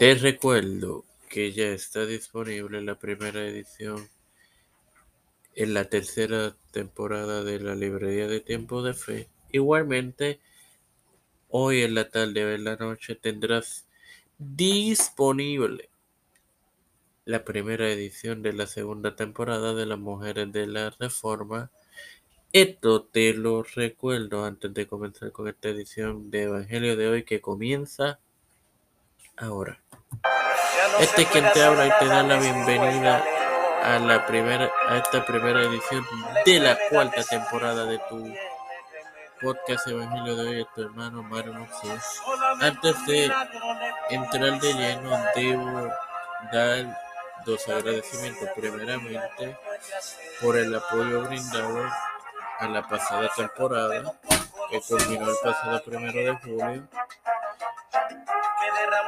Te recuerdo que ya está disponible la primera edición en la tercera temporada de la Librería de Tiempo de Fe. Igualmente, hoy en la tarde o en la noche tendrás disponible la primera edición de la segunda temporada de Las Mujeres de la Reforma. Esto te lo recuerdo antes de comenzar con esta edición de Evangelio de hoy que comienza ahora. Este es quien te habla y te da la bienvenida a la primera a esta primera edición de la cuarta temporada de tu podcast Evangelio de hoy, tu hermano Mario Moxés. Antes de entrar de lleno, debo dar dos agradecimientos. Primeramente, por el apoyo brindado a la pasada temporada, que culminó el pasado primero de julio.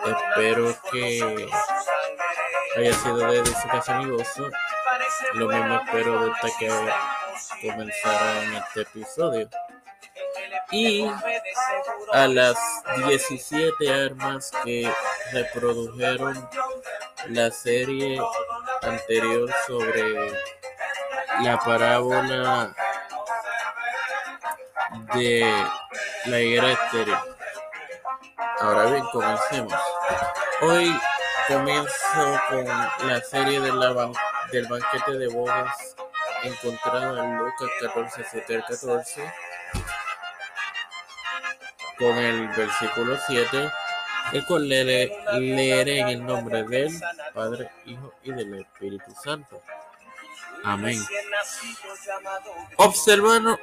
Espero que haya sido de edificación y gozo. Lo mismo espero de esta que comenzara en este episodio. Y a las 17 armas que reprodujeron la serie anterior sobre la parábola de la higuera estéril. Ahora bien, comencemos. Hoy comienzo con la serie del banquete de bodas encontrada en Lucas 14, 7 al 14, con el versículo 7, el cual leeré en el nombre del Padre, Hijo y del Espíritu Santo. Amén. Observando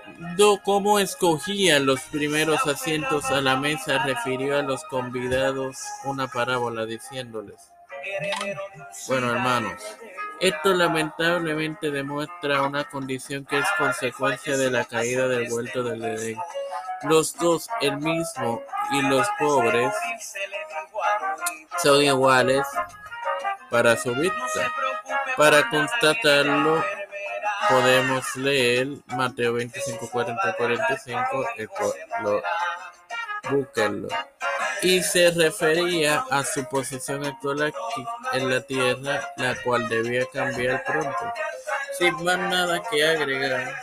cómo escogían los primeros asientos a la mesa, refirió a los convidados una parábola diciéndoles, bueno hermanos, esto lamentablemente demuestra una condición que es consecuencia de la caída del vuelto del Edén. Los dos, el mismo y los pobres, son iguales para su vista. Para constatarlo, podemos leer Mateo 25, 40, 45, lo, búsquenlo. Y se refería a su posición actual aquí en la tierra, la cual debía cambiar pronto. Sin más nada que agregar,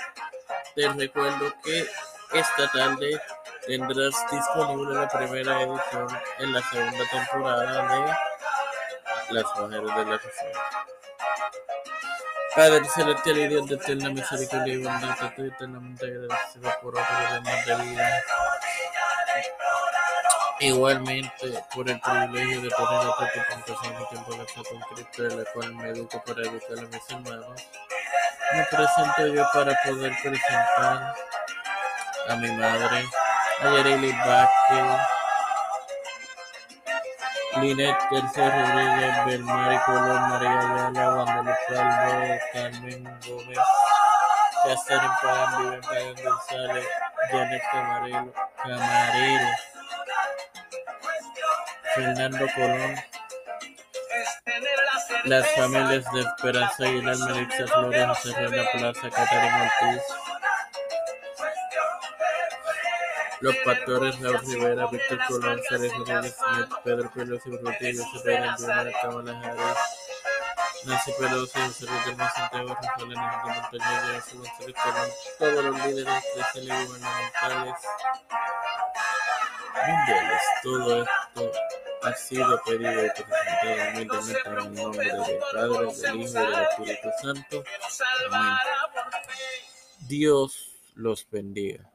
te recuerdo que esta tarde tendrás disponible la primera edición en la segunda temporada de Las Mujeres de la Reforma. Padre celestial y Dios de eterna misericordia y bondad, estoy eternamente agradecido por otro demás de vida. Igualmente, por el privilegio de poner a tu confesión mi tiempo de con Cristo, de la cual me educo para educar a mis hermanos. Me presento yo para poder presentar a mi madre, a Yareli Vázquez, Linet Tercer Rodríguez, Belmari Colón, María Ayala, Wanda Calvo, Carmen Gómez, Catherine Pagan, Vivian Pagan González, Janet Camarero, Camarero, Fernando Colón, las familias de Esperanza Aguilar, Melissa Flores, José Reina Plaza, Catarina Ortiz, los pastores Raúl Rivera, Víctor Colón, Sergio Rodríguez Pedro Pelosi, Rodríguez Reyna, Primera Cámara Harris, Nancy Pelosi, José Luis del Santiago, Rafael Enrique Montañez, José González Colón, todos los líderes y gubernamentales mundiales. Todo esto ha sido pedido y presentado humildemente en el nombre del Padre, del Hijo y del Espíritu Santo. Amén. Dios los bendiga.